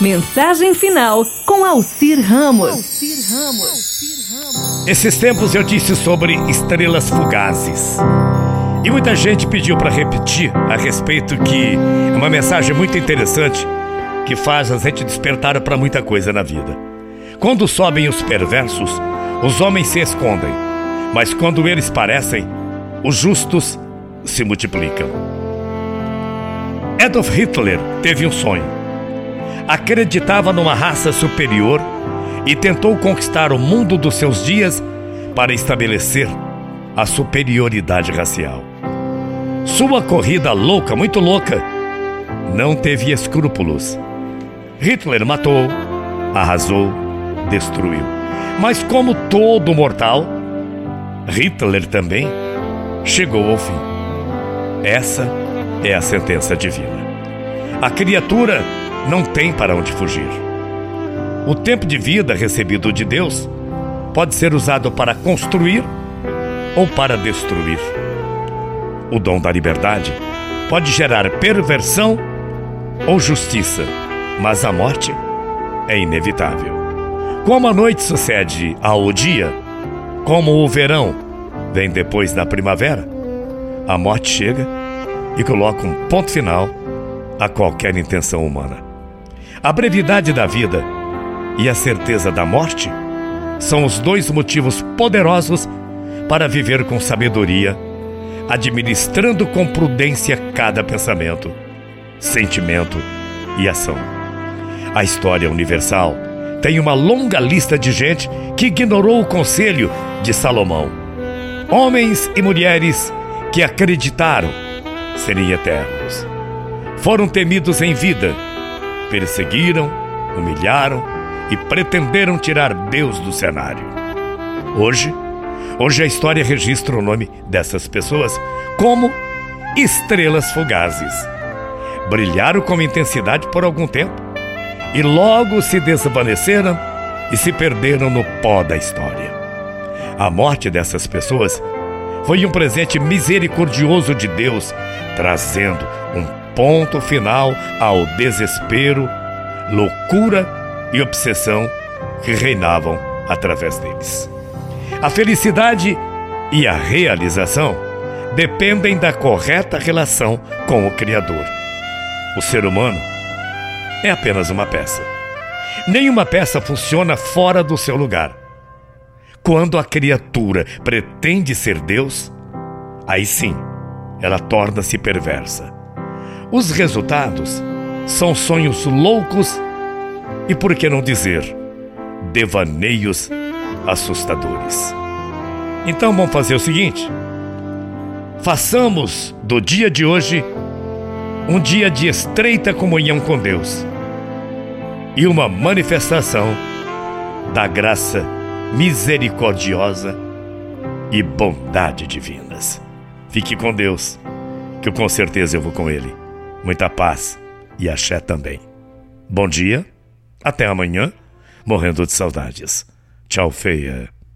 Mensagem final com Alcir Ramos. Ramos. Esses tempos eu disse sobre estrelas fugazes. E muita gente pediu para repetir a respeito que é uma mensagem muito interessante que faz a gente despertar para muita coisa na vida. Quando sobem os perversos, os homens se escondem, mas quando eles parecem, os justos se multiplicam. Adolf Hitler teve um sonho. Acreditava numa raça superior e tentou conquistar o mundo dos seus dias para estabelecer a superioridade racial. Sua corrida louca, muito louca, não teve escrúpulos. Hitler matou, arrasou, destruiu. Mas como todo mortal, Hitler também chegou ao fim. Essa é a sentença divina. A criatura não tem para onde fugir. O tempo de vida recebido de Deus pode ser usado para construir ou para destruir. O dom da liberdade pode gerar perversão ou justiça, mas a morte é inevitável. Como a noite sucede ao dia, como o verão vem depois da primavera, a morte chega e coloca um ponto final a qualquer intenção humana. A brevidade da vida e a certeza da morte são os dois motivos poderosos para viver com sabedoria, administrando com prudência cada pensamento, sentimento e ação. A história universal tem uma longa lista de gente que ignorou o conselho de Salomão. Homens e mulheres que acreditaram serem eternos. Foram temidos em vida, perseguiram, humilharam e pretenderam tirar Deus do cenário. Hoje, hoje a história registra o nome dessas pessoas como estrelas fugazes. Brilharam com intensidade por algum tempo e logo se desvaneceram e se perderam no pó da história. A morte dessas pessoas foi um presente misericordioso de Deus, trazendo ponto final ao desespero, loucura e obsessão que reinavam através deles. A felicidade e a realização dependem da correta relação com o Criador. O ser humano é apenas uma peça. Nenhuma peça funciona fora do seu lugar. Quando a criatura pretende ser Deus, aí sim ela torna-se perversa. Os resultados são sonhos loucos e, por que não dizer, devaneios assustadores. Então vamos fazer o seguinte: façamos do dia de hoje um dia de estreita comunhão com Deus e uma manifestação da graça misericordiosa e bondade divinas. Fique com Deus, que com certeza eu vou com Ele. Muita paz e axé também. Bom dia, até amanhã, morrendo de saudades. Tchau, feia.